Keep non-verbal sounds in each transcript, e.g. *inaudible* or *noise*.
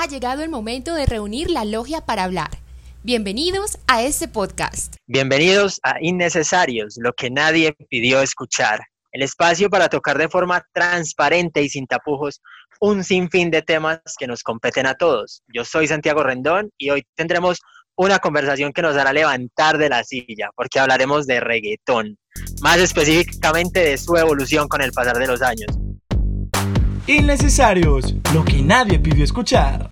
ha llegado el momento de reunir la logia para hablar. Bienvenidos a este podcast. Bienvenidos a Innecesarios, lo que nadie pidió escuchar. El espacio para tocar de forma transparente y sin tapujos un sinfín de temas que nos competen a todos. Yo soy Santiago Rendón y hoy tendremos una conversación que nos hará levantar de la silla, porque hablaremos de reggaetón, más específicamente de su evolución con el pasar de los años. Innecesarios, lo que nadie pidió escuchar.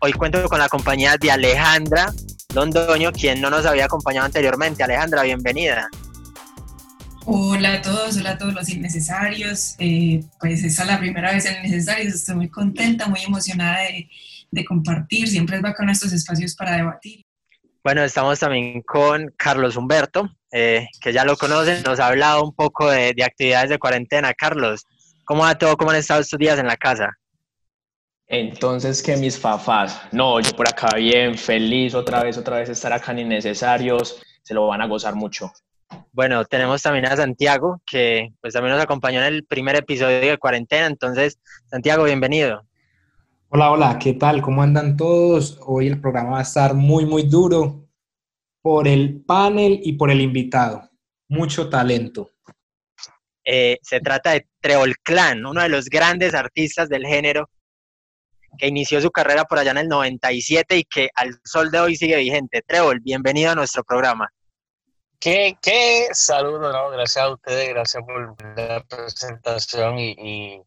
Hoy cuento con la compañía de Alejandra Londoño, quien no nos había acompañado anteriormente. Alejandra, bienvenida. Hola a todos, hola a todos los innecesarios. Eh, pues esta es la primera vez en Innecesarios, estoy muy contenta, muy emocionada de, de compartir. Siempre es bacán estos espacios para debatir. Bueno, estamos también con Carlos Humberto, eh, que ya lo conocen, nos ha hablado un poco de, de, actividades de cuarentena. Carlos, ¿cómo va todo? ¿Cómo han estado estos días en la casa? Entonces, que mis fafás, no, yo por acá bien, feliz otra vez, otra vez estar acá en Innecesarios, se lo van a gozar mucho. Bueno, tenemos también a Santiago, que pues también nos acompañó en el primer episodio de cuarentena, entonces, Santiago, bienvenido. Hola, hola, ¿qué tal? ¿Cómo andan todos? Hoy el programa va a estar muy, muy duro por el panel y por el invitado. Mucho talento. Eh, se trata de Treol Clan, uno de los grandes artistas del género que inició su carrera por allá en el 97 y que al sol de hoy sigue vigente. Treol, bienvenido a nuestro programa. Qué, qué saludo, ¿no? Gracias a ustedes, gracias por la presentación y, y,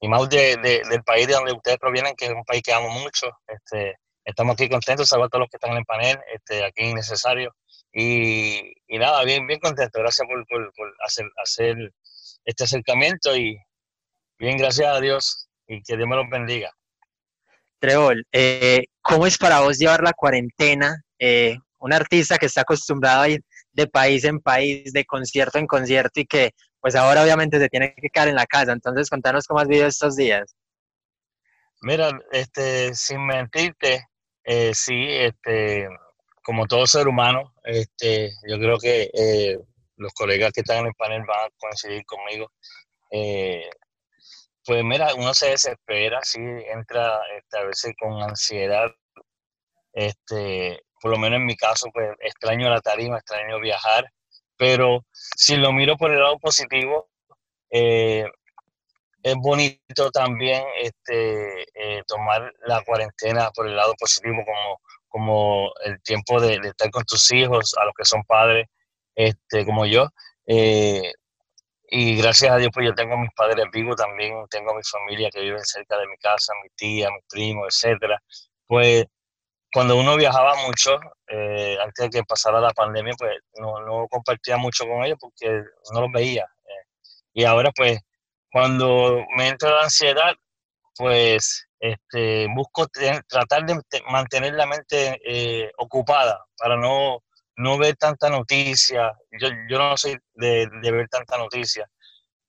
y más de, de, del país de donde ustedes provienen, que es un país que amo mucho. Este, estamos aquí contentos, saludos a todos los que están en el panel, este, aquí innecesario. Y, y nada, bien, bien contento. Gracias por, por, por hacer, hacer este acercamiento y bien, gracias a Dios y que Dios me los bendiga. Treol, eh, ¿cómo es para vos llevar la cuarentena? Eh, un artista que está acostumbrado a ir de país en país, de concierto en concierto y que pues ahora obviamente se tiene que quedar en la casa. Entonces, contanos cómo has vivido estos días. Mira, este, sin mentirte, eh, sí, este, como todo ser humano, este, yo creo que eh, los colegas que están en el panel van a coincidir conmigo. Eh, pues mira, uno se desespera, sí, entra este, a veces con ansiedad. Este, por lo menos en mi caso, pues extraño la tarima, extraño viajar, pero si lo miro por el lado positivo, eh, es bonito también este, eh, tomar la cuarentena por el lado positivo, como, como el tiempo de, estar con tus hijos, a los que son padres, este, como yo. Eh, y gracias a Dios, pues yo tengo mis padres vivos también, tengo mi familia que vive cerca de mi casa, mi tía, mi primo, etcétera. Pues cuando uno viajaba mucho, eh, antes de que pasara la pandemia, pues no, no, compartía mucho con ellos porque no los veía. Eh. Y ahora, pues, cuando me entra la ansiedad, pues este, busco tratar de mantener la mente eh, ocupada para no, no ver tanta noticia. Yo, yo no soy de, de ver tanta noticia,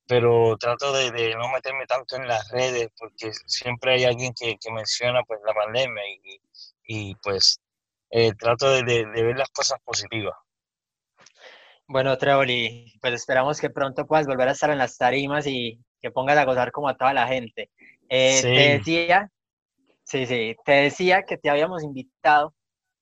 pero trato de, no meterme tanto en las redes porque siempre hay alguien que, que menciona pues la pandemia y, y pues eh, trato de, de, ver las cosas positivas. Bueno, Treoli, pues esperamos que pronto puedas volver a estar en las tarimas y que pongas a gozar como a toda la gente. Eh, sí. Te decía, sí, sí, te decía que te habíamos invitado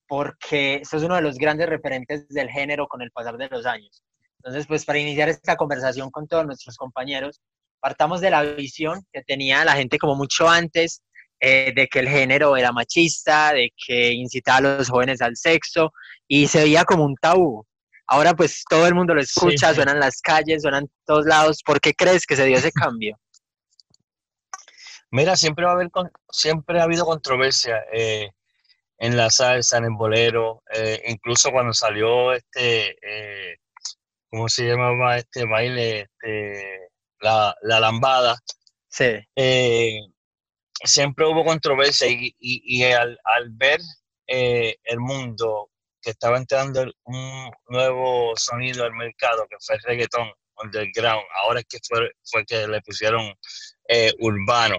porque sos uno de los grandes referentes del género con el pasar de los años. Entonces, pues para iniciar esta conversación con todos nuestros compañeros, partamos de la visión que tenía la gente como mucho antes eh, de que el género era machista, de que incitaba a los jóvenes al sexo y se veía como un tabú. Ahora pues todo el mundo lo escucha, sí, sí. suena en las calles, suena en todos lados. ¿Por qué crees que se dio ese cambio? Mira, siempre va a haber, siempre ha habido controversia eh, en la salsa, en el bolero, eh, incluso cuando salió este, eh, ¿cómo se llamaba este baile? Este, la, la lambada. Sí. Siempre hubo controversia y, y, y al, al, ver eh, el mundo que estaba entrando un nuevo sonido al mercado, que fue el reggaetón underground, ahora es que fue, fue que le pusieron eh, urbano,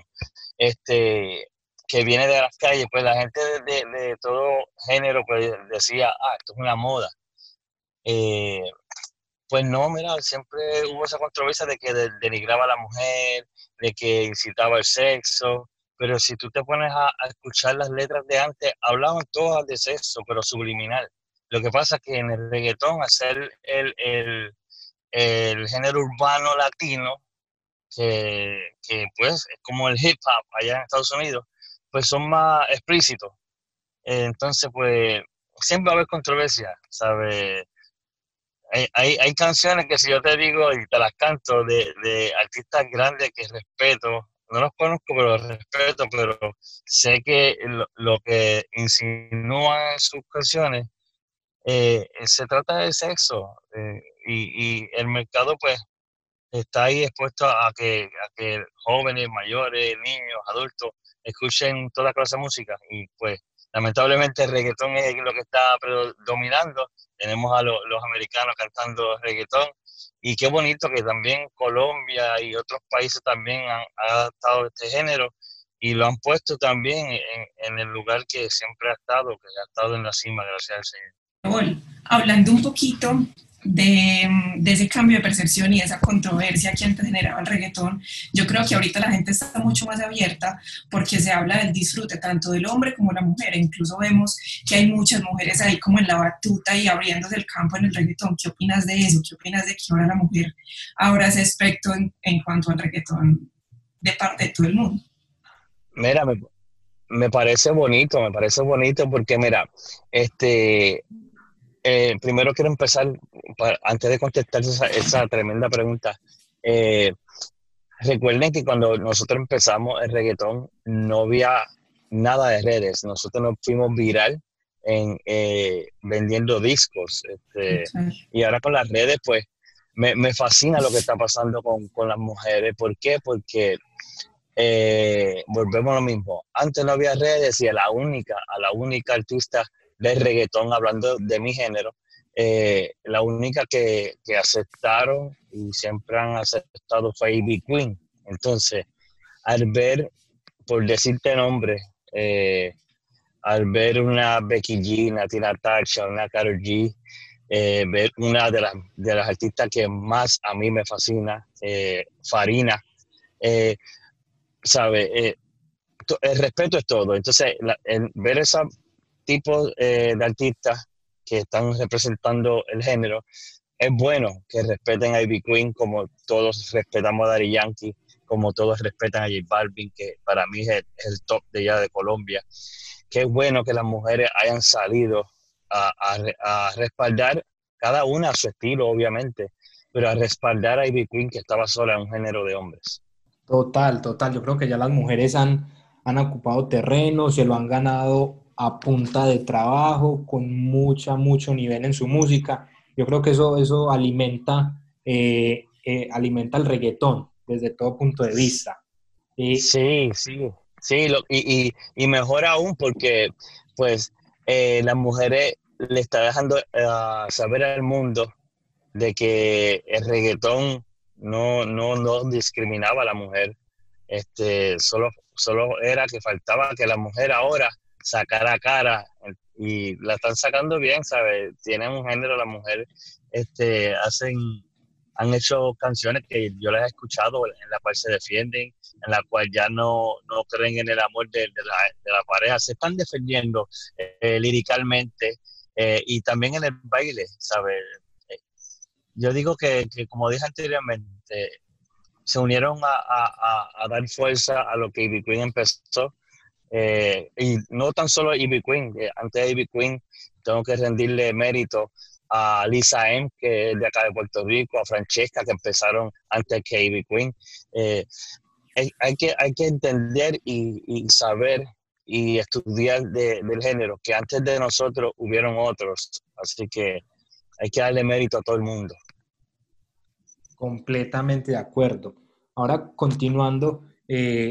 este, que viene de las calles, pues la gente de, de, todo género pues decía, ah, esto es una moda. Eh, pues no, mira, siempre hubo esa controversia de que denigraba a la mujer, de que incitaba el sexo, pero si tú te pones a, escuchar las letras de antes, hablaban todas de sexo, pero subliminal. Lo que pasa es que en el reggaetón, hacer el, el, el género urbano latino, que, que, pues es como el hip hop allá en Estados Unidos, pues son más explícitos. Entonces, pues siempre va a haber controversia, ¿sabes? Hay, hay, hay, canciones que si yo te digo y te las canto de, de artistas grandes que respeto, no los conozco, pero respeto, pero sé que lo, que insinúan sus canciones eh, se trata de sexo eh, y, y, el mercado pues está ahí expuesto a que, a que jóvenes, mayores, niños, adultos escuchen toda clase de música y pues lamentablemente el reggaetón es lo que está predominando. Tenemos a los americanos cantando reggaetón y qué bonito que también Colombia y otros países también han adaptado este género y lo han puesto también en, el lugar que siempre ha estado, que ha estado en la cima, gracias al Señor. Hablando un poquito de, de, ese cambio de percepción y esa controversia que antes generaba el reggaetón, yo creo que ahorita la gente está mucho más abierta porque se habla del disfrute tanto del hombre como de la mujer. Incluso vemos que hay muchas mujeres ahí como en la batuta y abriéndose el campo en el reggaetón. ¿Qué opinas de eso? ¿Qué opinas de que ahora la mujer ahora ese aspecto en, en cuanto al reggaetón de parte de todo el mundo? Mira, me, me parece bonito, me parece bonito porque mira, este eh, primero quiero empezar, antes de contestar esa, tremenda pregunta, eh, recuerden que cuando nosotros empezamos el reggaetón no había nada de redes, nosotros nos fuimos viral en eh, vendiendo discos este, y ahora con las redes pues me, me, fascina lo que está pasando con, con las mujeres. ¿Por qué? Porque volvemos a lo mismo. Antes no había redes y a la única, a la única artista de reggaetón, hablando de mi género, eh, la única que, que, aceptaron y siempre han aceptado fue Ivy Queen. Entonces, al ver, por decirte nombre, eh, al ver una Becky G, una Tina Tacha, una Karol G, eh, ver una de las, de las artistas que más a mí me fascina, Farina, ¿sabe? el respeto es todo. Entonces, ver esa tipos eh, de artistas que están representando el género, es bueno que respeten a Ivy Queen como todos respetamos a Daddy Yankee, como todos respetan a J Balvin, que para mí es el, top de ya de Colombia. Qué bueno que las mujeres hayan salido a, a, respaldar cada una a su estilo, obviamente, pero a respaldar a Ivy Queen que estaba sola en un género de hombres. Total, total. Yo creo que ya las mujeres han, han ocupado terreno, se lo han ganado a punta de trabajo, con mucha, mucho nivel en su música. Yo creo que eso, eso alimenta, eh, eh, alimenta el reggaetón desde todo punto de vista. sí, sí, sí, y, y, mejor aún porque pues eh, las mujeres le está dejando saber al mundo de que el reggaetón no, no, no discriminaba a la mujer. Este, solo, solo era que faltaba que la mujer ahora sacar a cara y la están sacando bien, ¿sabes? Tienen un género, las mujeres este, hacen, han hecho canciones que yo las he escuchado en la cual se defienden, en la cual ya no, no creen en el amor de, la, de la, pareja, se están defendiendo eh, liricalmente eh, y también en el baile, ¿sabes? Eh, yo digo que, que, como dije anteriormente, se unieron a, a, a, dar fuerza a lo que Ivy Queen empezó eh, y no tan solo a Ivy Queen, eh, antes de Ivy Queen tengo que rendirle mérito a Lisa M, que es de acá de Puerto Rico, a Francesca, que empezaron antes que Ivy Queen. Eh, hay, que, hay que entender y, saber y estudiar del género, que antes de nosotros hubieron otros, así que hay que darle mérito a todo el mundo. Completamente de acuerdo. Ahora, continuando,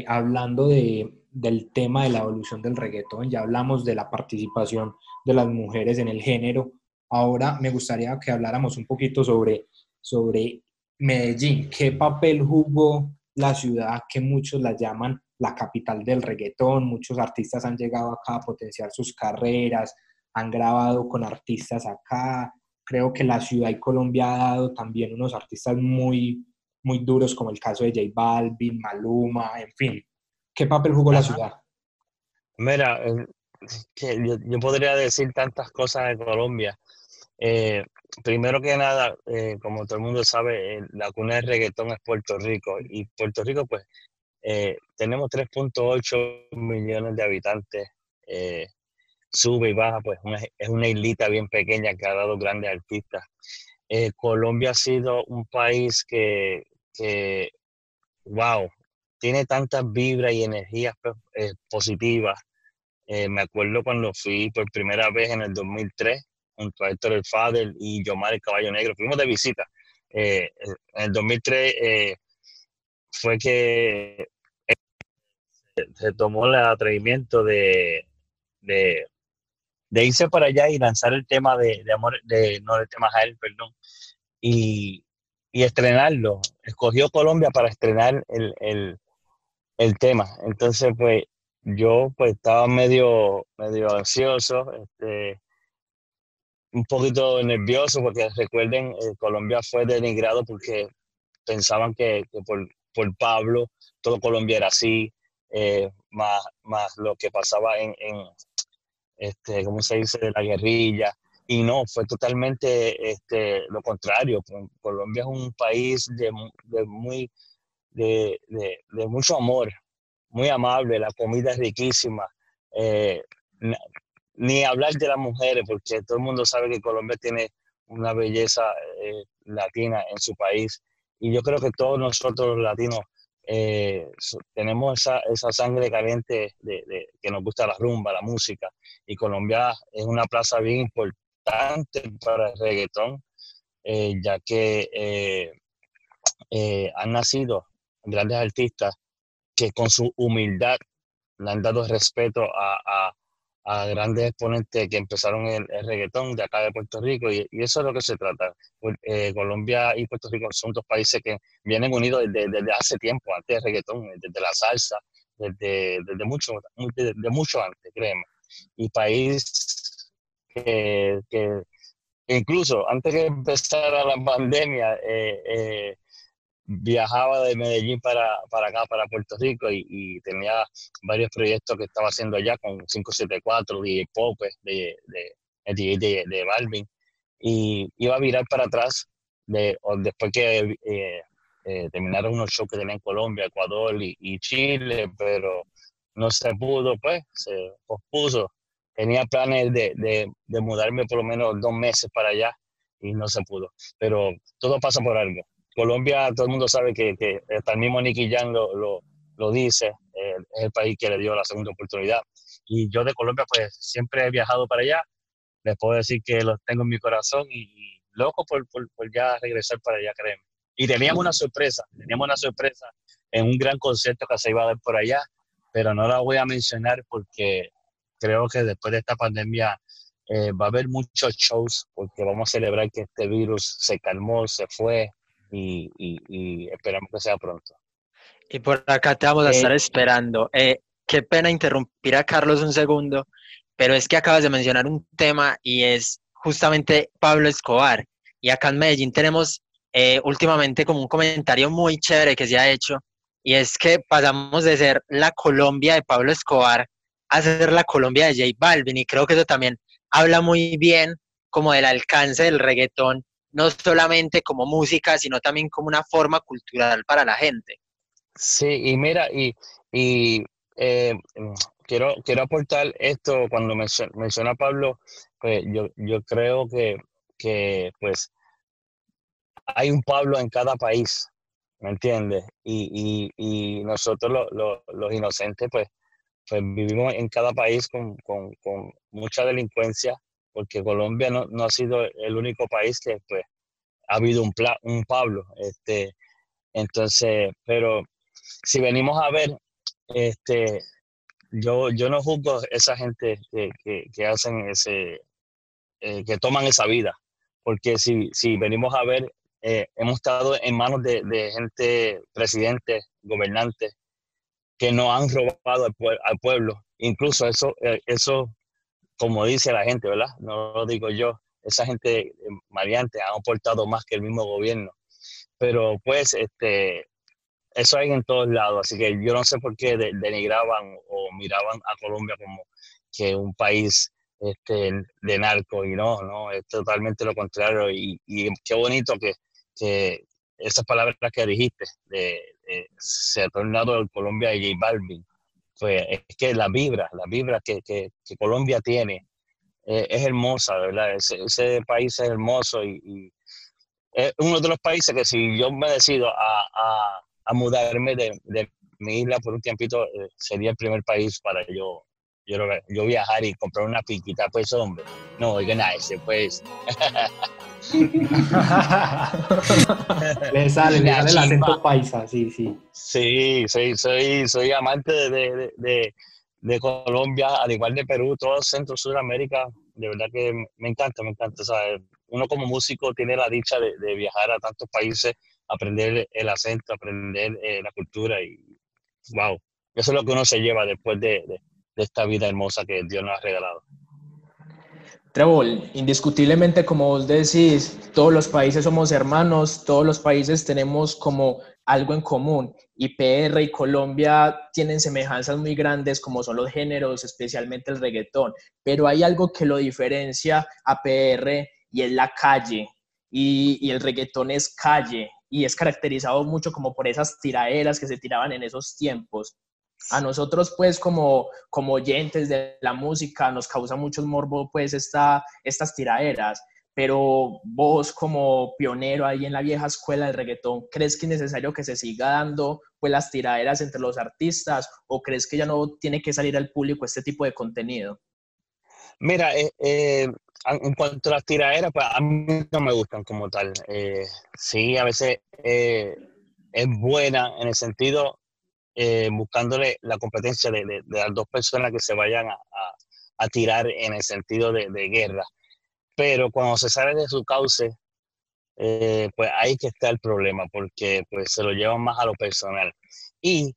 hablando de, del tema de la evolución del reggaetón, ya hablamos de la participación de las mujeres en el género. Ahora me gustaría que habláramos un poquito sobre, sobre Medellín. ¿Qué papel jugó la ciudad que muchos la llaman la capital del reggaetón? Muchos artistas han llegado acá a potenciar sus carreras, han grabado con artistas acá. Creo que la ciudad y Colombia ha dado también unos artistas muy, muy duros, como el caso de J Balvin, Maluma, en fin ¿Qué papel jugó la ciudad? Mira, yo, podría decir tantas cosas de Colombia. Eh, primero que nada, eh, como todo el mundo sabe, la cuna del reggaetón es Puerto Rico y Puerto Rico pues tenemos 3.8 millones de habitantes sube y baja, pues es una islita bien pequeña que ha dado grandes artistas. Eh, Colombia ha sido un país que, wow, tiene tantas vibras y energías pues, eh, positivas. Eh, me acuerdo cuando fui por primera vez en el 2003 junto a Héctor El Fader y Yomar el Caballo Negro. Fuimos de visita. en el 2003 fue que se tomó el atrevimiento de, de irse para allá y lanzar el tema de, amor, de, no el tema Jael, perdón, y, y, estrenarlo. Escogió Colombia para estrenar el, el, el, tema. Entonces, pues yo pues estaba medio, medio ansioso, este, un poquito nervioso, porque recuerden, eh, Colombia fue denigrado porque pensaban que, por, por, Pablo todo Colombia era así, eh, más, más lo que pasaba en, este, ¿cómo se dice?, de la guerrilla. Y no, fue totalmente este, lo contrario. Colombia es un país de, muy, de, mucho amor, muy amable, la comida es riquísima. Eh, ni hablar de las mujeres, porque todo el mundo sabe que Colombia tiene una belleza eh, latina en su país. Y yo creo que todos nosotros los latinos eh, tenemos esa, esa, sangre caliente de, que nos gusta la rumba, la música, y Colombia es una plaza bien importante para el reggaetón, ya que han nacido grandes artistas que con su humildad le han dado respeto a a grandes exponentes que empezaron el, reggaetón de acá de Puerto Rico y, eso es lo que se trata. Pues, eh, Colombia y Puerto Rico son dos países que vienen unidos desde, hace tiempo, antes del reggaetón, desde la salsa, desde, desde mucho, mucho antes, créeme. Y país que, que incluso antes que empezara la pandemia, eh, eh, viajaba de Medellín para, para acá, para Puerto Rico, y, tenía varios proyectos que estaba haciendo allá con 574, DJ Pope, de, de, de, de, Balvin, y iba a virar para atrás de, después que eh, eh, terminaron unos shows que tenía en Colombia, Ecuador y, Chile, pero no se pudo, pues, se pospuso. Tenía planes de, de, de mudarme por lo menos dos meses para allá y no se pudo, pero todo pasa por algo Colombia, todo el mundo sabe que, que hasta el mismo Jan lo, lo, dice, es el país que le dio la segunda oportunidad. Y yo de Colombia, pues siempre he viajado para allá. Les puedo decir que los tengo en mi corazón y, loco por, por, por, ya regresar para allá, créeme. Y teníamos una sorpresa, teníamos una sorpresa en un gran concierto que se iba a dar por allá, pero no la voy a mencionar porque creo que después de esta pandemia eh, va a haber muchos shows porque vamos a celebrar que este virus se calmó, se fue, y, esperamos que sea pronto. Y por acá te vamos a estar eh, esperando. Eh, qué pena interrumpir a Carlos un segundo, pero es que acabas de mencionar un tema y es justamente Pablo Escobar. Y acá en Medellín tenemos eh, últimamente como un comentario muy chévere que se ha hecho, y es que pasamos de ser la Colombia de Pablo Escobar a ser la Colombia de J Balvin, y creo que eso también habla muy bien como del alcance del reggaetón no solamente como música, sino también como una forma cultural para la gente. Sí, y mira, y, eh, quiero, quiero aportar esto, cuando menciona, Pablo, pues yo, yo creo que, que, pues hay un Pablo en cada país, ¿me entiendes? Y, y, nosotros los inocentes, pues, pues vivimos en cada país con, con, con mucha delincuencia, porque Colombia no, no, ha sido el único país que pues, ha habido un, un Pablo. Este, entonces, pero si venimos a ver, este, yo, yo no juzgo esa gente que, que, hacen ese, eh, que toman esa vida, porque si, si venimos a ver, eh, hemos estado en manos de, de, gente, presidentes, gobernantes, que no han robado al, pueblo. Incluso eso, eh, eso como dice la gente, ¿verdad? No lo digo yo, esa gente eh, maleante ha aportado más que el mismo gobierno. Pero pues, este, eso hay en todos lados, así que yo no sé por qué denigraban o miraban a Colombia como que un país este, de narco y no, no, es totalmente lo contrario y, qué bonito que, esas palabras que dijiste de, se ha tornado Colombia y J Balvin, pues es que la vibra, la vibra que, que, Colombia tiene eh, es hermosa, ¿verdad? Ese, país es hermoso y, es uno de los países que si yo me decido a, a, a mudarme de, de, mi isla por un tiempito, eh, sería el primer país para yo yo, yo viajar y comprar una piquita, pues hombre, no, oigan a ese, pues. *laughs* *laughs* le sale, le sale el acento paisa, sí, sí. Sí, soy, soy, soy amante de, de, de, Colombia, al igual de Perú, todo Centro, Sudamérica, de verdad que me encanta, me encanta. ¿sabes? Uno como músico tiene la dicha de, viajar a tantos países, aprender el acento, aprender eh, la cultura y wow, eso es lo que uno se lleva después de, de esta vida hermosa que Dios nos ha regalado. Trevor, indiscutiblemente, como vos decís, todos los países somos hermanos, todos los países tenemos como algo en común. Y PR y Colombia tienen semejanzas muy grandes como son los géneros, especialmente el reggaetón. Pero hay algo que lo diferencia a PR y es la calle. Y, y el reggaetón es calle y es caracterizado mucho como por esas tiraderas que se tiraban en esos tiempos a nosotros pues como, como oyentes de la música nos causa mucho morbo pues esta, estas tiraderas, pero vos como pionero ahí en la vieja escuela del reggaetón, ¿crees que es necesario que se siga dando pues las tiraderas entre los artistas o crees que ya no tiene que salir al público este tipo de contenido? Mira, eh, eh, en cuanto a las tiraderas, pues a mí no me gustan como tal. Eh, sí, a veces es buena en el sentido eh, buscándole la competencia de, las dos personas que se vayan a, tirar en el sentido de, guerra. Pero cuando se sale de su cauce, eh, pues ahí que está el problema, porque pues se lo llevan más a lo personal. Y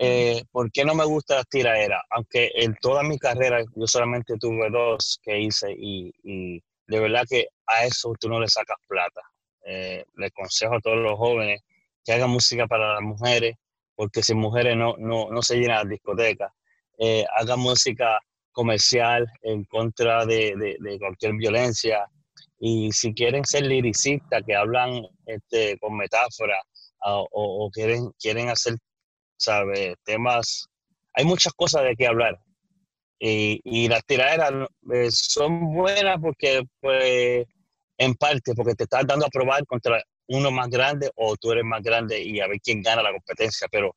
eh, ¿por qué no me gusta las tiraderas? Aunque en toda mi carrera yo solamente tuve dos que hice y, y de verdad que a eso tú no le sacas plata. le consejo a todos los jóvenes que hagan música para las mujeres, porque sin mujeres no, no, no se llena la discoteca. Eh, haga música comercial en contra de, de, cualquier violencia. Y si quieren ser liricistas, que hablan este, con metáfora o, quieren, quieren hacer, ¿sabe? Temas, hay muchas cosas de qué hablar. Y, y las tiraderas eh, son buenas porque, pues, en parte, porque te estás dando a probar contra uno más grande o tú eres más grande y a ver quién gana la competencia, pero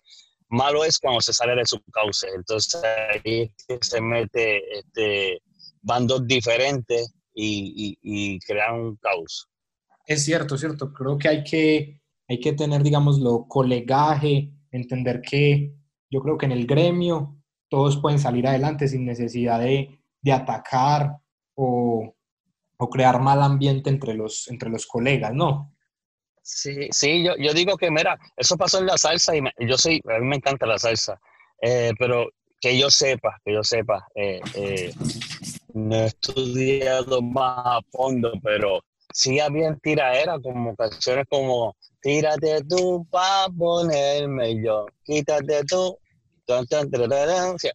malo es cuando se sale de su cauce. Entonces ahí se mete este, bandos diferentes y, y, crean un caos. Es cierto, es cierto. Creo que hay que, hay que tener, digámoslo, colegaje, entender que yo creo que en el gremio todos pueden salir adelante sin necesidad de, de atacar o, o, crear mal ambiente entre los, entre los colegas, ¿no? Sí, sí, yo, yo digo que, mira, eso pasó en la salsa y yo soy, a mí me encanta la salsa, eh, pero que yo sepa, que yo sepa, eh, eh, no he estudiado más a fondo, pero sí había tiraera como canciones como Tírate tú pa' ponerme yo, quítate tú.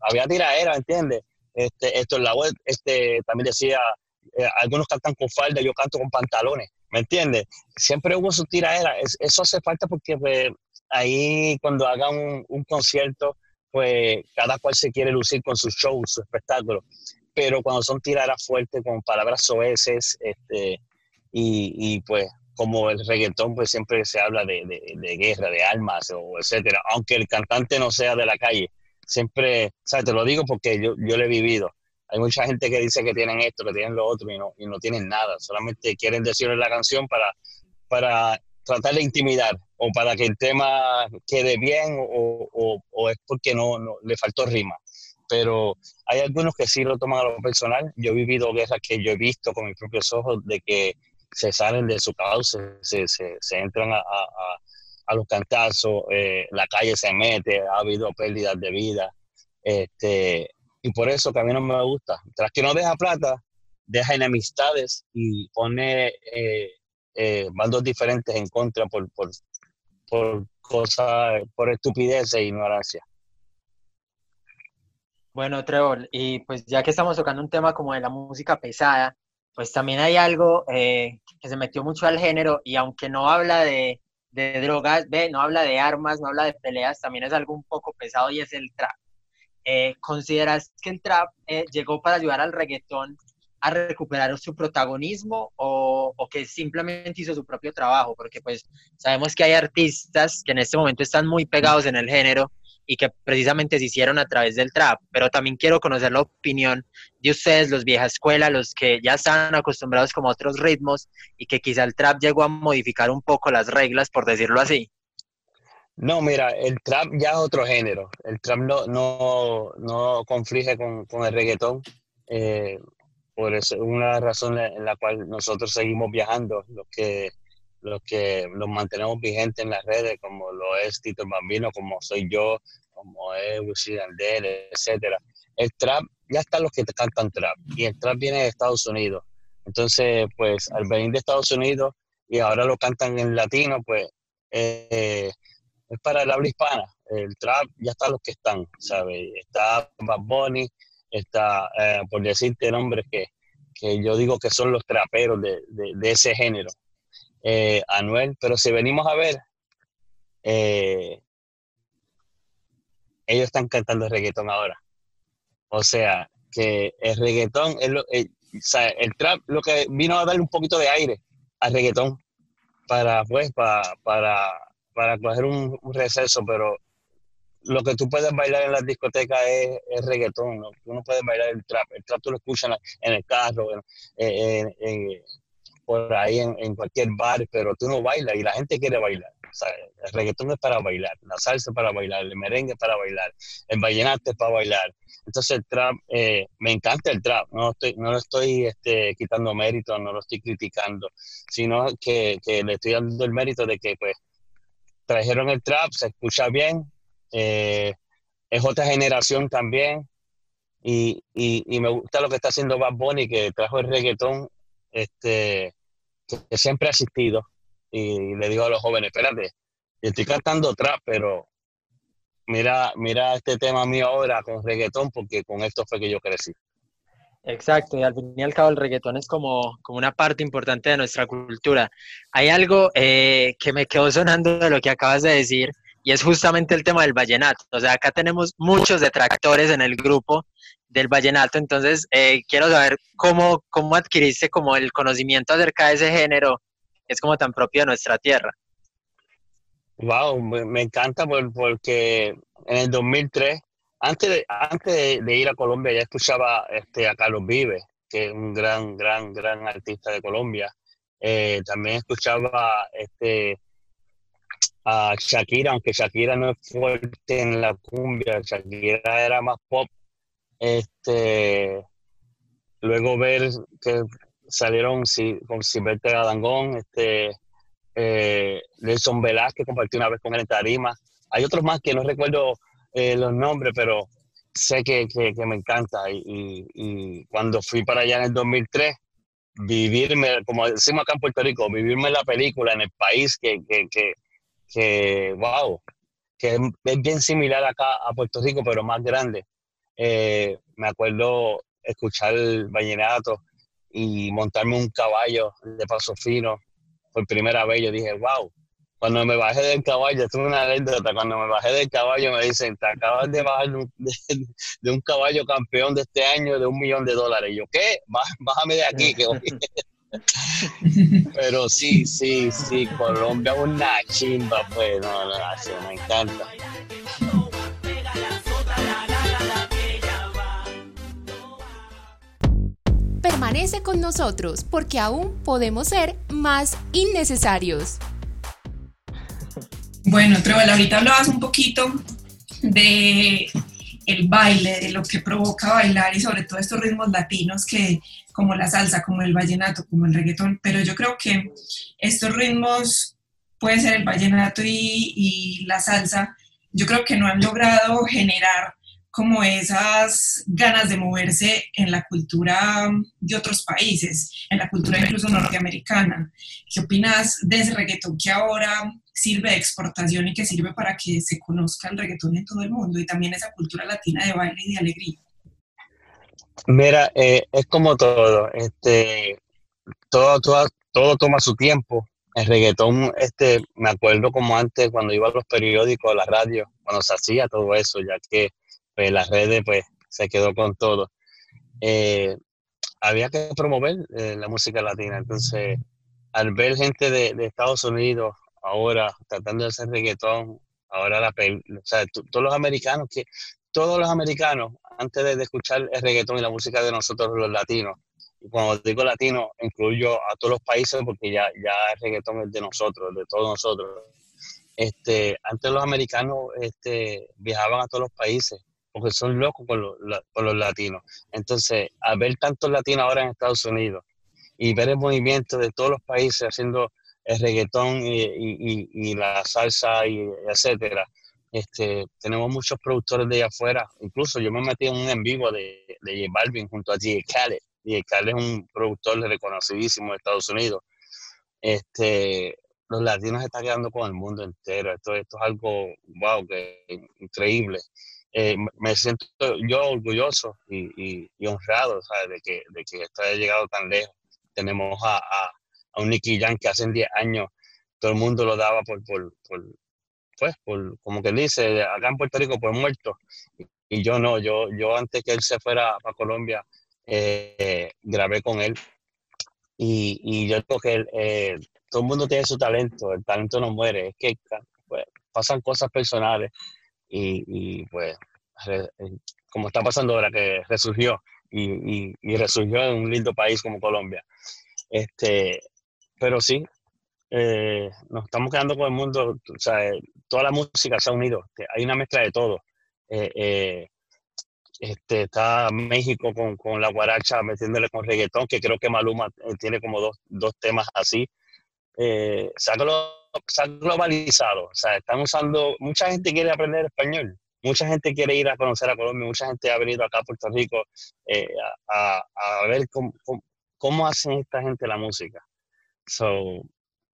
había tiraera, ¿entiendes? Este, esto la web, este, también decía, algunos cantan con falda, yo canto con pantalones. ¿Me entiendes? Siempre hubo su tiraera, eso hace falta porque pues, ahí cuando hagan un, concierto, pues cada cual se quiere lucir con su show, su espectáculo, pero cuando son tiraderas fuertes con palabras soeces, este, y, pues como el reggaetón, pues siempre se habla de, guerra, de armas, o etcétera, aunque el cantante no sea de la calle, siempre, ¿sabes? Te lo digo porque yo, yo lo he vivido hay mucha gente que dice que tienen esto, que tienen lo otro y no, y no tienen nada. Solamente quieren decirle la canción para, para tratar de intimidar o para que el tema quede bien o, o, es porque no, no, le faltó rima. Pero hay algunos que sí lo toman a lo personal. Yo he vivido guerras que yo he visto con mis propios ojos de que se salen de su cauce, se, se, se entran a, a, a los cantazos, eh, la calle se mete, ha habido pérdidas de vida. Este, y por eso que a mí no me gusta. Tras que no deja plata, deja enemistades y pone eh, eh, bandos diferentes en contra por, por, por cosas por estupidez e ignorancia. Bueno, Trevor, y pues ya que estamos tocando un tema como de la música pesada, pues también hay algo eh, que se metió mucho al género y aunque no habla de, de drogas, ve, no habla de armas, no habla de peleas, también es algo un poco pesado y es el trap. Eh, ¿Consideras que el trap eh, llegó para ayudar al reggaetón a recuperar su protagonismo o, o, que simplemente hizo su propio trabajo? Porque pues sabemos que hay artistas que en este momento están muy pegados en el género y que precisamente se hicieron a través del trap, pero también quiero conocer la opinión de ustedes, los vieja escuela, los que ya están acostumbrados como a otros ritmos y que quizá el trap llegó a modificar un poco las reglas, por decirlo así. No, mira, el trap ya es otro género. El trap no, no, no conflige con, con el reggaetón. Eh, por eso una razón en la cual nosotros seguimos viajando, los que, los que nos mantenemos vigentes en las redes, como lo es Tito Bambino, como soy yo, como es Wisin Andel, etcétera. El trap, ya están los que cantan trap, y el trap viene de Estados Unidos. Entonces, pues, al venir de Estados Unidos y ahora lo cantan en latino, pues, eh, es para el habla hispana. El trap ya está los que están, ¿sabes? Está Bad Bunny, está, eh, por decirte nombres que, que, yo digo que son los traperos de, de, ese género. Eh, Anuel, pero si venimos a ver, eh, ellos están cantando reggaetón ahora. O sea, que el reggaetón, es lo, el, el trap lo que vino a darle un poquito de aire al reggaetón para, pues, para, para para coger un, receso, pero lo que tú puedes bailar en las discotecas es, es reggaetón, ¿no? puedes bailar el trap, el trap tú lo escuchas en, el carro, por ahí en, cualquier bar, pero tú no bailas y la gente quiere bailar. El reggaetón es para bailar, la salsa es para bailar, el merengue es para bailar, el vallenato es para bailar. Entonces el trap, eh, me encanta el trap, no, estoy, no lo estoy este, quitando mérito, no lo estoy criticando, sino que, que le estoy dando el mérito de que pues trajeron el trap, se escucha bien, eh, es otra generación también, y, y, me gusta lo que está haciendo Bad Bunny, que trajo el reggaetón, este, que, siempre ha existido, y le digo a los jóvenes, espérate, estoy cantando trap, pero mira, mira este tema mío ahora con reggaetón, porque con esto fue que yo crecí. Exacto, y al fin y al cabo el reggaetón es como, como una parte importante de nuestra cultura. Hay algo eh, que me quedó sonando de lo que acabas de decir, y es justamente el tema del vallenato. O sea, acá tenemos muchos detractores en el grupo del vallenato, entonces eh, quiero saber cómo, cómo adquiriste como el conocimiento acerca de ese género, que es como tan propio de nuestra tierra. Wow, me, encanta porque en el 2003 antes de, antes de, ir a Colombia ya escuchaba este, a Carlos Vives, que es un gran, gran, gran artista de Colombia. Eh, también escuchaba este, a Shakira, aunque Shakira no es fuerte en la cumbia, Shakira era más pop. Este, luego ver que salieron con Silvestre Gadangón, este, eh, Nelson Velázquez, compartí una vez con él en Tarima. Hay otros más que no recuerdo eh, los nombres, pero sé que, me encanta. Y, cuando fui para allá en el 2003, vivirme, como decimos acá en Puerto Rico, vivirme la película en el país que, que, wow, que es bien similar acá a Puerto Rico, pero más grande. Eh, me acuerdo escuchar el vallenato y montarme un caballo de paso fino por primera vez. Yo dije, wow, cuando me bajé del caballo, tuve una anécdota, cuando me bajé del caballo me dicen, te acabas de bajar de, un *laughs* caballo campeón de este año de un millón de dólares. Y yo, ¿qué? Bájame de aquí. *laughs* Pero sí, sí, sí, Colombia es una chimba, pues, no, no, me encanta. Permanece con nosotros porque aún podemos ser más innecesarios. Bueno, Trevor, ahorita hablabas un poquito de el baile, de lo que provoca bailar y sobre todo estos ritmos latinos que como la salsa, como el vallenato, como el reggaetón, pero yo creo que estos ritmos, puede ser el vallenato y la salsa, yo creo que no han logrado generar como esas ganas de moverse en la cultura de otros países, en la cultura incluso norteamericana. ¿Qué opinas de ese reggaetón que ahora sirve de exportación y que sirve para que se conozca el reggaetón en todo el mundo y también esa cultura latina de baile y de alegría? Mira, eh, es como todo, este, todo, todo, todo toma su tiempo. El reggaetón, este, me acuerdo como antes cuando iba a los periódicos, a la radio, cuando se hacía todo eso, ya que pues las redes pues se quedó con todo. Eh, había que promover eh, la música latina, entonces al ver gente de, Estados Unidos ahora tratando de hacer reggaetón, ahora la o sea, todos los americanos que todos los americanos antes de, escuchar el reggaetón y la música de nosotros los latinos, y cuando digo latino incluyo a todos los países porque ya, ya el reggaetón es de nosotros, de todos nosotros. Este, antes los americanos este, viajaban a todos los países porque son locos con los, los latinos. Entonces, al ver tantos latinos ahora en Estados Unidos y ver el movimiento de todos los países haciendo el reggaetón y, la salsa y etcétera, este, tenemos muchos productores de allá afuera. Incluso yo me metí en un en vivo de, de J Balvin junto a J. Khaled. J. Khaled es un productor reconocidísimo de Estados Unidos. Este, los latinos están quedando con el mundo entero. Esto, esto es algo, wow, que increíble. Eh, me siento yo orgulloso y, honrado De, que, de que esto haya llegado tan lejos. Tenemos a, a, un Nicky Jam que hace 10 años todo el mundo lo daba por, por, pues, por, como que dice, acá en Puerto Rico, por muerto. Y, yo no, yo, yo antes que él se fuera para Colombia, eh, grabé con él. Y, y yo creo que eh, todo el mundo tiene su talento, el talento no muere, es que pues, pasan cosas personales y, pues eh, como está pasando ahora que resurgió y, y, resurgió en un lindo país como Colombia. Este, pero sí, eh, nos estamos quedando con el mundo, o sea, toda la música se ha unido, hay una mezcla de todo. Eh, este, está México con, con, la guaracha metiéndole con reggaetón, que creo que Maluma tiene como dos, dos temas así. Eh, se se ha globalizado, o sea, están usando, mucha gente quiere aprender español, mucha gente quiere ir a conocer a Colombia, mucha gente ha venido acá a Puerto Rico eh, a, ver cómo, cómo, hacen esta gente la música. So,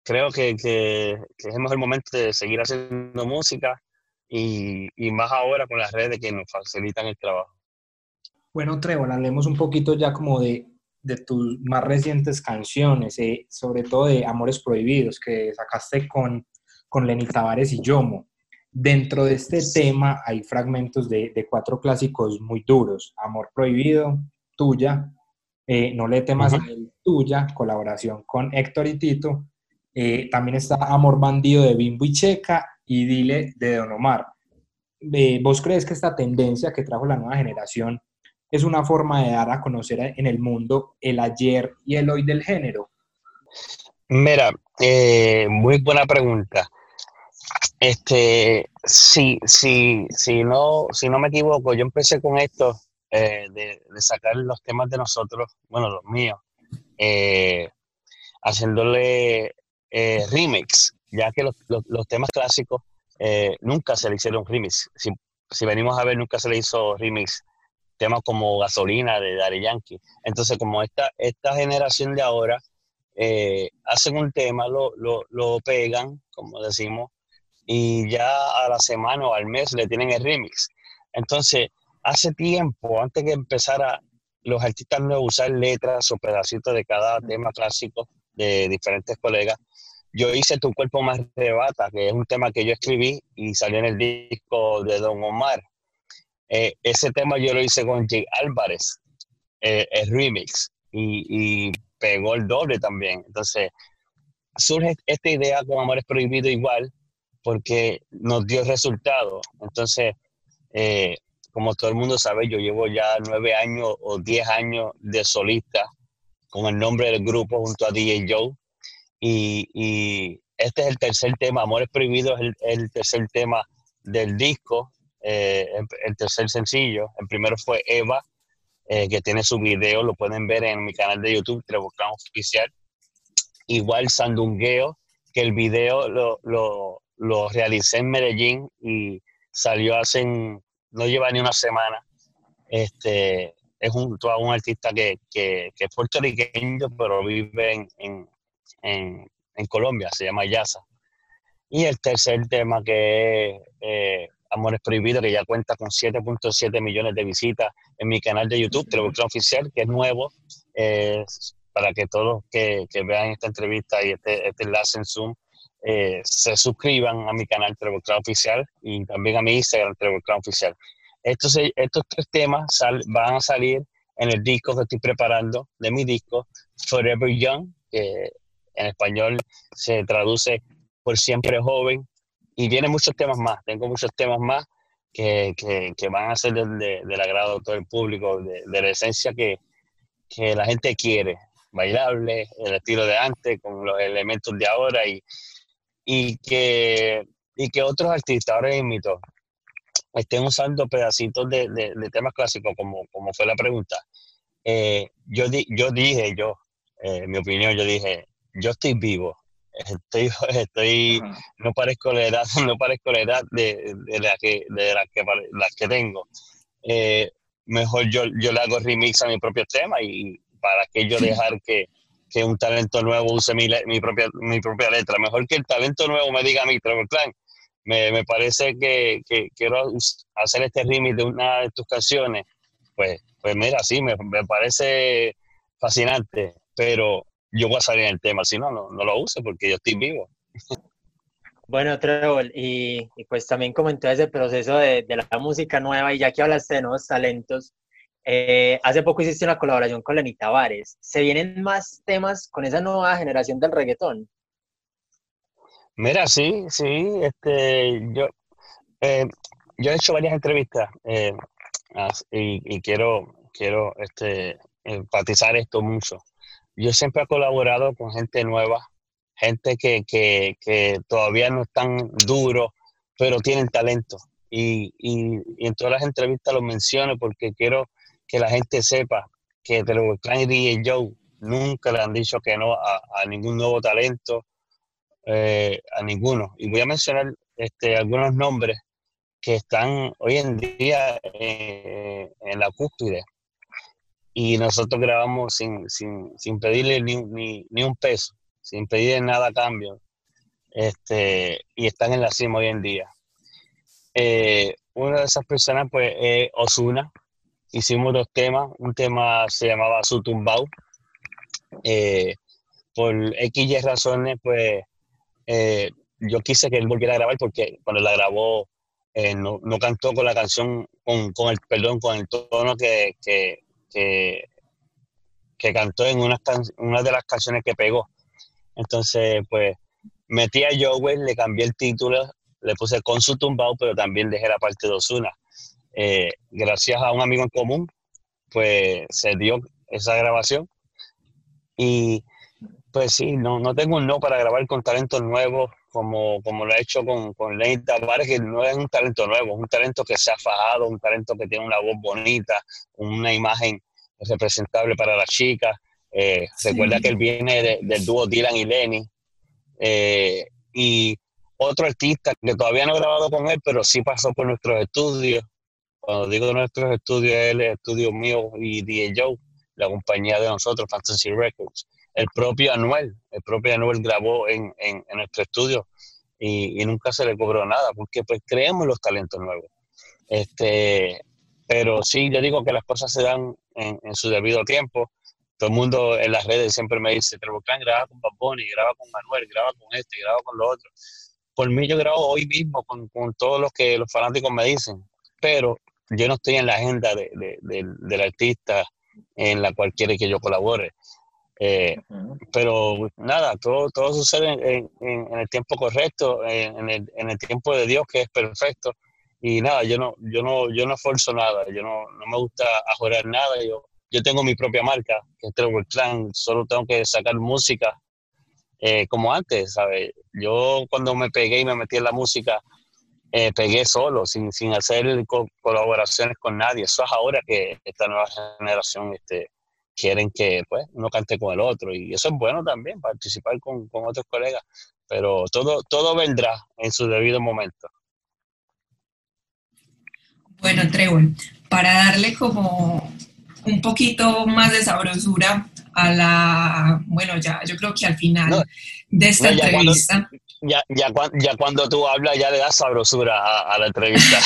creo que, que, es el momento de seguir haciendo música y, y, más ahora con las redes que nos facilitan el trabajo. Bueno, Trevor, hablemos un poquito ya como de de tus más recientes canciones, eh, sobre todo de Amores Prohibidos, que sacaste con, con Lenny Tavares y Yomo. Dentro de este tema hay fragmentos de, cuatro clásicos muy duros. Amor Prohibido, Tuya, eh, No le temas a Tuya, colaboración con Héctor y Tito. Eh, también está Amor Bandido de Bimbo y Checa y Dile de Don Omar. ¿Vos crees que esta tendencia que trajo la nueva generación es una forma de dar a conocer en el mundo el ayer y el hoy del género? Mira, eh, muy buena pregunta. Este, sí, sí, sí, no, si no me equivoco, yo empecé con esto eh, de, sacar los temas de nosotros, bueno, los míos, eh, haciéndole remix, ya que los, temas clásicos nunca se le hicieron remix. Si venimos a ver, nunca se le hizo remix temas como Gasolina de Daddy Yankee. Entonces, como esta, esta generación de ahora eh, hacen un tema, lo, lo, lo, pegan, como decimos, y ya a la semana o al mes le tienen el remix. Entonces, hace tiempo, antes que empezara los artistas no usar letras o pedacitos de cada tema clásico de diferentes colegas, yo hice Tu cuerpo más rebata, que es un tema que yo escribí y salió en el disco de Don Omar. Eh, ese tema yo lo hice con Jake Álvarez, eh, el remix, y, pegó el doble también. Entonces, surge esta idea con Amores Prohibido igual, porque nos dio resultado. Entonces, eh, como todo el mundo sabe, yo llevo ya nueve años o diez años de solista con el nombre del grupo junto a DJ Joe. Y, este es el tercer tema, Amores Prohibidos es el tercer tema del disco eh, el tercer sencillo. El primero fue Eva, eh, que tiene su video, lo pueden ver en mi canal de YouTube, Trebocán Oficial. Igual Sandungueo, que el video lo, lo, lo, realicé en Medellín y salió hace no lleva ni una semana. Este, es un, un artista que, que, que, es puertorriqueño, pero vive en, en, en, Colombia, se llama Yasa. Y el tercer tema que es eh, Amores Prohibidos, que ya cuenta con 7.7 millones de visitas en mi canal de YouTube, Televisión Oficial, que es nuevo, para que todos los que, que, vean esta entrevista y este, este enlace en Zoom eh, se suscriban a mi canal Televisión Oficial y también a mi Instagram Televisión Oficial. Estos, estos tres temas van a salir en el disco que estoy preparando de mi disco Forever Young, que en español se traduce por siempre joven, y vienen muchos temas más, tengo muchos temas más que, que, van a ser del, del, agrado de todo el público, de, de la esencia que, que, la gente quiere, bailable, el estilo de antes, con los elementos de ahora, y, y, que, y que otros artistas, ahora invito, estén usando pedacitos de, de, temas clásicos, como, como fue la pregunta. Eh, yo, di, yo dije, yo, eh, mi opinión, yo dije, yo estoy vivo, estoy, *laughs* estoy no parezco la edad, *laughs* no parezco la edad de, de la que, de la que, las que tengo. Eh, mejor yo, yo le hago remix a mi propio tema y para que yo dejar que, que un talento nuevo use mi, mi, propia, mi propia letra. Mejor que el talento nuevo me diga a mí, Trevor Clan, me, me parece que, que, quiero hacer este remix de una de tus canciones. Pues, pues mira, sí, me, me parece fascinante, pero yo voy a salir en el tema, si no, no, lo use porque yo estoy vivo. Bueno, Trevor, y, pues también comentó ese proceso de, de, la música nueva y ya que hablaste de nuevos talentos, eh, hace poco hiciste una colaboración con Lenny Tavares. ¿Se vienen más temas con esa nueva generación del reggaetón? Mira, sí, sí, este, yo, eh, yo he hecho varias entrevistas eh, y, y, quiero, quiero este, enfatizar esto mucho yo siempre he colaborado con gente nueva, gente que, que, que todavía no están duros, pero tienen talento. Y, y, en todas las entrevistas lo menciono porque quiero que la gente sepa que The Clan y Joe nunca le han dicho que no a, ningún nuevo talento, eh, a ninguno. Y voy a mencionar este, algunos nombres que están hoy en día eh, en la cúspide y nosotros grabamos sin, sin, sin pedirle ni, ni, ni, un peso, sin pedirle nada a cambio, este, y están en la cima hoy en día. Eh, una de esas personas, pues, es Osuna. Hicimos dos temas. Un tema se llamaba Sutumbau. Eh, por X razones, pues, eh, yo quise que él volviera a grabar porque cuando la grabó eh, no, no, cantó con la canción, con, con, el perdón, con el tono que, que, que, que cantó en una, de las canciones que pegó. Entonces, pues metí a Joel, le cambié el título, le puse con su tumbao, pero también dejé la parte de Osuna. Eh, gracias a un amigo en común, pues se dio esa grabación. Y pues sí, no, no tengo un no para grabar con talentos nuevos, como, como lo he hecho con, con Lenny Tavares, que no es un talento nuevo, es un talento que se ha fajado, un talento que tiene una voz bonita, una imagen representable para las chicas. Eh, recuerda que él viene del dúo Dylan y Lenny. Eh, y otro artista que todavía no he grabado con él, pero sí pasó por nuestros estudios. Cuando digo nuestros estudios, él es estudio mío y DJ Joe, la compañía de nosotros, Fantasy Records el propio Anuel, el propio Anuel grabó en, en, nuestro estudio y, nunca se le cobró nada, porque pues creemos los talentos nuevos. Este, pero sí, yo digo que las cosas se dan en, su debido tiempo. Todo el mundo en las redes siempre me dice, Trebocán graba con Baboni, graba con Manuel, graba con este, graba con lo otro. Por mí yo grabo hoy mismo con, con todos los que los fanáticos me dicen, pero yo no estoy en la agenda de, de, del artista en la cual quiere que yo colabore. Eh, pero nada, todo, todo sucede en, en, el tiempo correcto, en el, en el, tiempo de Dios que es perfecto. Y nada, yo no, yo no, yo no esfuerzo nada, yo no, no me gusta ajorar nada. Yo, yo tengo mi propia marca, que es Trevor Clan, solo tengo que sacar música eh, como antes, ¿sabes? Yo cuando me pegué y me metí en la música, eh, pegué solo, sin, sin hacer colaboraciones con nadie. Eso es ahora que esta nueva generación este, quieren que pues, uno cante con el otro. Y eso es bueno también, participar con, con otros colegas. Pero todo, todo vendrá en su debido momento. Bueno, Trevor, para darle como un poquito más de sabrosura a la, bueno, ya, yo creo que al final de esta entrevista. Ya, ya, ya, cuando tú hablas, ya le das sabrosura a, la entrevista. *laughs*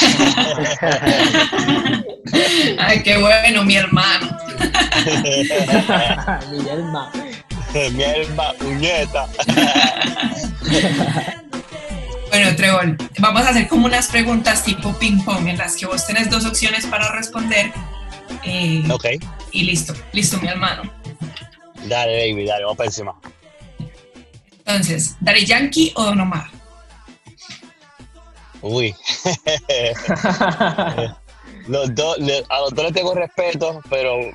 Ay, qué bueno, mi hermano. *laughs* mi hermano. mi hermano, puñeta. Bueno, Trevor, vamos a hacer como unas preguntas tipo ping-pong en las que vos tenés dos opciones para responder. Eh, ok. Y listo, listo, mi hermano. Dale, baby, dale, vamos para encima. Entonces, ¿Daddy Yankee o Don Omar? Uy. *laughs* los dos, a los dos les tengo respeto, pero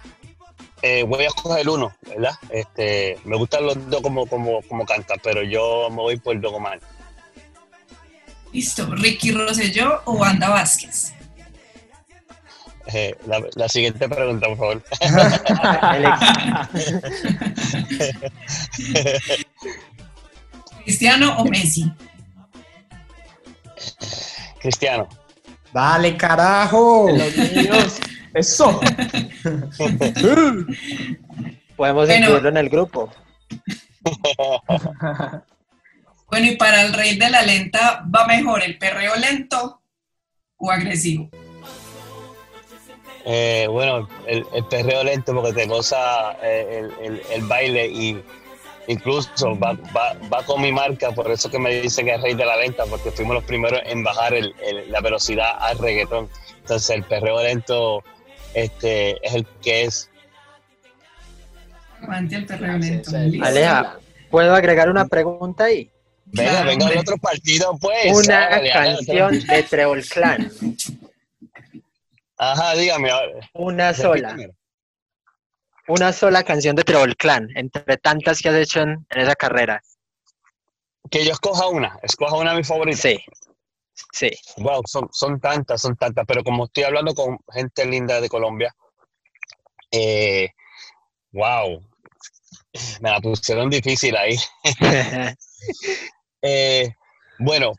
eh, voy a escoger uno, ¿verdad? Este, me gustan los dos como, como, como cantan, pero yo me voy por Don Omar. Listo, Ricky Rosselló o Wanda Vázquez. Eh, la, siguiente pregunta, por favor. *laughs* *laughs* ¿Cristiano o Messi? Cristiano. Dale, carajo. Los niños. Eso. *laughs* Podemos incluirlo en el grupo. Bueno, y para el rey de la lenta, ¿va mejor el perreo lento o agresivo? Eh, bueno, el, perreo lento porque te goza eh, el, baile y incluso va, con mi marca, por eso que me dicen que es rey de la lenta, porque fuimos los primeros en bajar la velocidad al reggaetón. Entonces el perreo lento este, es el que es. Aguante el perreo lento. Aleja, ¿puedo agregar una pregunta ahí? Venga, venga al otro partido, pues. Una canción de Treble Clan. Ajá, dígame. Una sola. Una sola canción de Treble Clan, entre tantas que has hecho en, esa carrera. Que yo escoja una, escoja una de mis favoritas. Sí. Sí. Wow, son, son tantas, son tantas, pero como estoy hablando con gente linda de Colombia, eh, wow, me la pusieron difícil ahí. *laughs* Eh, bueno,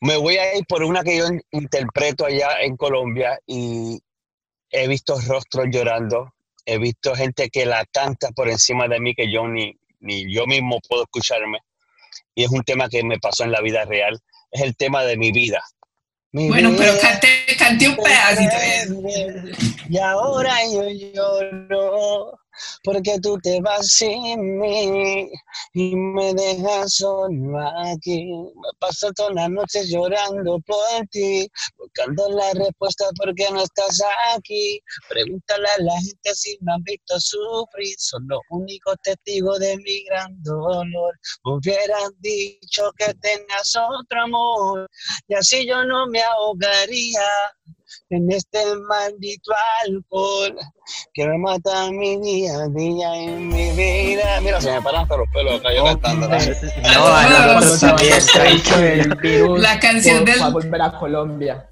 me voy a ir por una que yo interpreto allá en Colombia y he visto rostros llorando, he visto gente que la canta por encima de mí que yo ni, ni yo mismo puedo escucharme. Y es un tema que me pasó en la vida real. Es el tema de mi vida. bueno, pero cante, un pedacito. Y ahora yo lloro porque tú te vas sin mí y me dejas solo aquí. Me paso toda la noche llorando por ti, buscando la respuesta porque no estás aquí. Pregúntale a la gente si me han visto sufrir, son los únicos testigos de mi gran dolor. Hubieran dicho que tenías otro amor y así yo no me ahogaría en este maldito alcohol que me mata mi día a día en mi vida. Mira, se me paran hasta los pelos acá yo cantando. No, el virus. La canción del... Para volver a Colombia.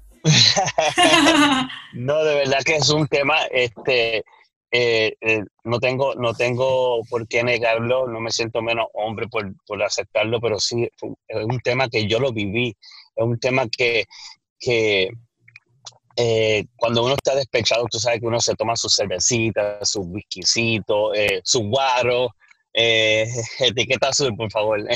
no, de verdad que es un tema, este, eh, eh, no tengo, no tengo por qué negarlo, no me siento menos hombre por, por aceptarlo, pero sí es un tema que yo lo viví, es un tema que, que eh, cuando uno está despechado, tú sabes que uno se toma su cervecita, su whiskycito, eh, su guaro, eh, *laughs* etiqueta azul, por favor. *laughs*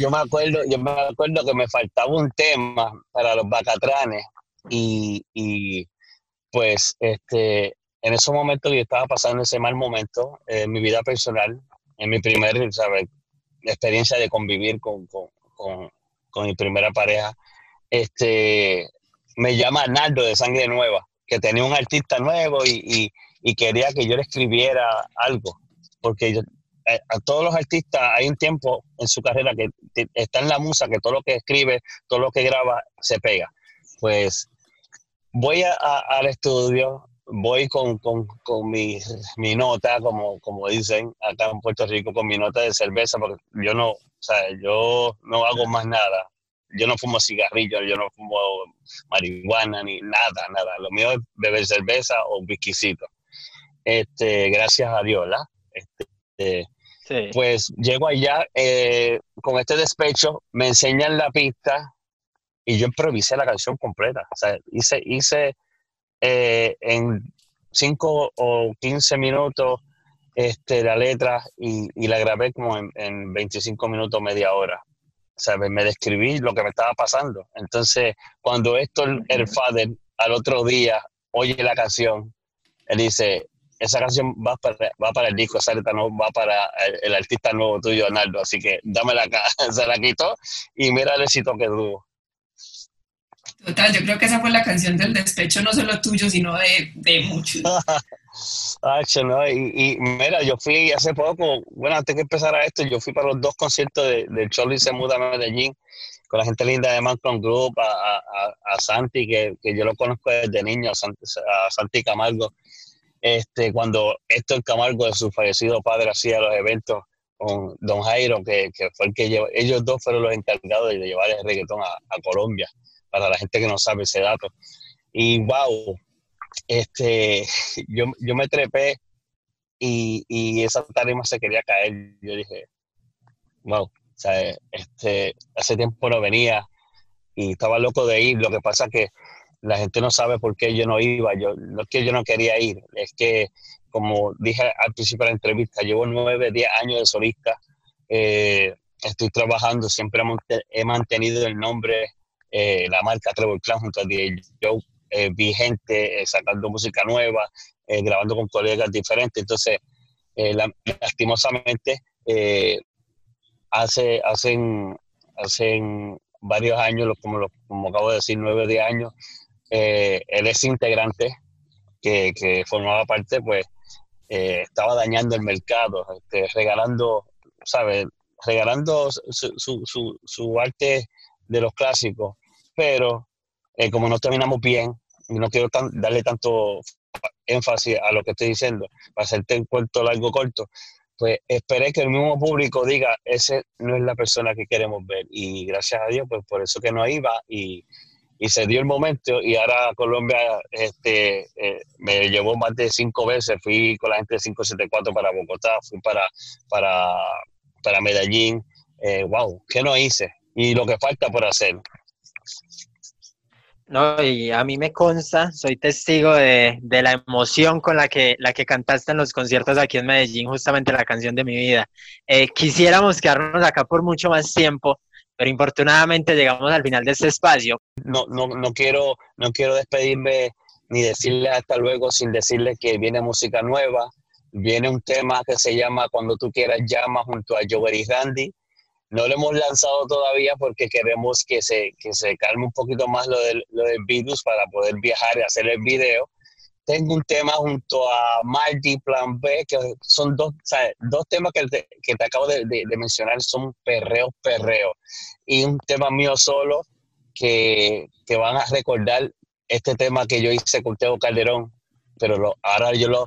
yo me acuerdo, yo me acuerdo que me faltaba un tema para los bacatranes y, y pues este en esos momentos yo estaba pasando ese mal momento en mi vida personal, en mi primera experiencia de convivir con, con, con, con mi primera pareja este, me llama Naldo de Sangre Nueva, que tenía un artista nuevo y, quería que yo le escribiera algo, porque eh, a, todos los artistas hay un tiempo en su carrera que está en la musa, que todo lo que escribe, todo lo que graba, se pega. Pues voy al estudio, voy con, mi, mi, nota, como, como dicen acá en Puerto Rico, con mi nota de cerveza, porque yo no, o sea, yo no hago más nada yo no fumo cigarrillos, yo no fumo marihuana ni nada, nada. Lo mío es beber cerveza o un whiskycito. Este, gracias a Dios, ¿verdad? Este, Pues llego allá eh, con este despecho, me enseñan la pista y yo improvisé la canción completa. O sea, hice, hice eh, en 5 o 15 minutos este, la letra y, y la grabé como en, en, 25 minutos, media hora. O sea, me describí lo que me estaba pasando. Entonces, cuando esto, el father, al otro día, oye la canción, él dice, esa canción va para, va para el disco, esa no va para el, artista nuevo tuyo, Arnaldo. Así que dámela acá. *laughs* Se la quitó y mira el éxito que tuvo. Total, yo creo que esa fue la canción del despecho, no solo tuyo, sino de, de muchos. *laughs* ¿no? Y, y, mira, yo fui hace poco, bueno, antes que empezara esto, yo fui para los dos conciertos de, de se muda a Medellín con la gente linda de Mancon Group, a, a, a Santi, que, que, yo lo conozco desde niño, a Santi, a Santi Camargo. Este, cuando Héctor Camargo de su fallecido padre hacía los eventos con Don Jairo, que, que fue el que llevó, ellos dos fueron los encargados de llevar el reggaetón a, a Colombia para la gente que no sabe ese dato. Y wow, este, *laughs* yo, yo me trepé y, y, esa tarima se quería caer. Yo dije, wow, o sea, este, hace tiempo no venía y estaba loco de ir. Lo que pasa que la gente no sabe por qué yo no iba. Yo, no es que yo no quería ir, es que, como dije al principio de la entrevista, llevo nueve, diez años de solista. Eh, estoy trabajando, siempre he mantenido el nombre eh, la marca Trevor Clan junto a DJ eh, vigente, eh, sacando música nueva, grabando con colegas diferentes. Entonces, lastimosamente, hace, hacen, hacen varios años, como, como acabo de decir, nueve de años, él es integrante que, que, formaba parte, pues estaba dañando el mercado, este, regalando, ¿sabes? Regalando su, su, su, arte de los clásicos pero eh, como no terminamos bien, no quiero darle tanto énfasis a lo que estoy diciendo, para hacerte un cuento largo corto, pues esperé que el mismo público diga, ese no es la persona que queremos ver. Y gracias a Dios, pues por eso que no iba y, y se dio el momento y ahora Colombia este, eh, me llevó más de cinco veces, fui con la gente de 574 para Bogotá, fui para, para, para Medellín, eh, wow, ¿qué no hice? Y lo que falta por hacer. No, y a mí me consta, soy testigo de, de, la emoción con la que, la que cantaste en los conciertos aquí en Medellín, justamente la canción de mi vida. Eh, quisiéramos quedarnos acá por mucho más tiempo, pero infortunadamente llegamos al final de este espacio. No, no, no, quiero, no quiero despedirme ni decirle hasta luego sin decirle que viene música nueva. Viene un tema que se llama Cuando tú quieras llama junto a Jover y Randy no lo hemos lanzado todavía porque queremos que se, que se calme un poquito más lo del, lo del virus para poder viajar y hacer el video. Tengo un tema junto a Marty Plan B, que son dos, dos temas que te, que te acabo de, de, mencionar, son perreo, perreo. Y un tema mío solo que, que van a recordar este tema que yo hice con Teo Calderón, pero lo, ahora yo lo,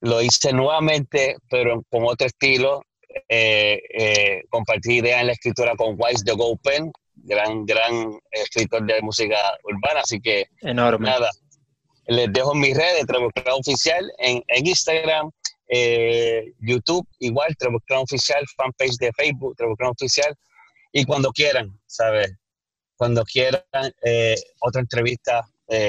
lo hice nuevamente, pero con otro estilo, eh, eh, compartir ideas en la escritura con Wise the Pen, gran, gran escritor de música urbana, así que Enorme. nada, les dejo mis redes, Trevor Oficial, en, en Instagram, eh, YouTube, igual, Trevor Oficial, fanpage de Facebook, Trevor Oficial, y cuando quieran, ¿sabes? Cuando quieran eh, otra entrevista,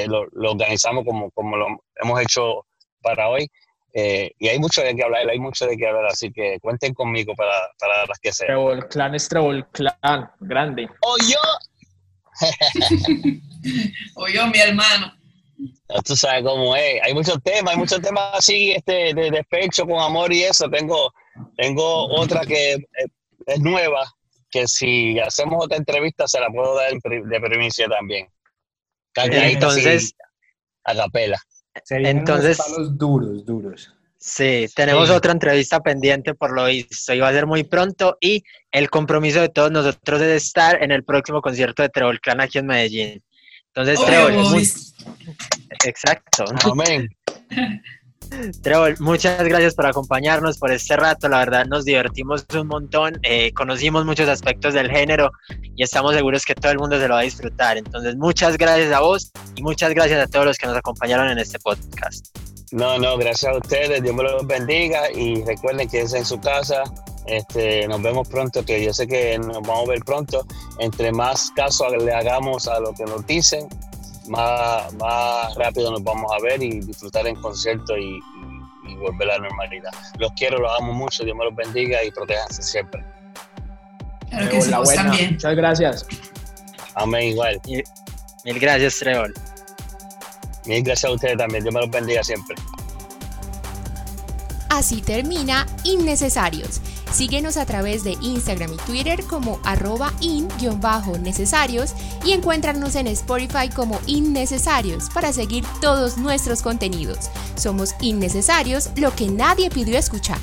lo, lo, organizamos como, como lo hemos hecho para hoy. Eh, y hay mucho de qué hablar, hay mucho de qué hablar, así que cuenten conmigo para, para las que sean. Trevor Clan es Trevor Clan, grande. ¡O yo! *laughs* o yo, mi hermano. tú sabes cómo es. Hay muchos temas, hay muchos temas así este, de despecho con amor y eso. Tengo, tengo otra que es nueva, que si hacemos otra entrevista se la puedo dar de primicia también. Entonces, a capela. Entonces, duros, duros. Sí, tenemos otra entrevista pendiente por lo visto. Iba a ser muy pronto y el compromiso de todos nosotros es estar en el próximo concierto de Trevor Clan aquí en Medellín. Entonces, Trevor, muy... exacto. Amén. *laughs* Trevor, muchas gracias por acompañarnos por este rato. La verdad, nos divertimos un montón. Eh, conocimos muchos aspectos del género y estamos seguros que todo el mundo se lo va a disfrutar. Entonces, muchas gracias a vos y muchas gracias a todos los que nos acompañaron en este podcast. No, no, gracias a ustedes. Dios me los bendiga y recuerden que es en su casa. Este, nos vemos pronto, que yo sé que nos vamos a ver pronto. Entre más caso le hagamos a lo que nos dicen, más, más rápido nos vamos a ver y disfrutar en concierto y, volver a la normalidad. Los quiero, los amo mucho, Dios me los bendiga y protéjanse siempre. Claro que sí, también. Muchas gracias. Amén, igual. Mil gracias, Trevor. Mil gracias a ustedes también, Dios me los bendiga siempre. Así termina Innecesarios. Síguenos a través de Instagram y Twitter como arroba in-necesarios y encuéntranos en Spotify como Innecesarios para seguir todos nuestros contenidos. Somos Innecesarios, lo que nadie pidió escuchar.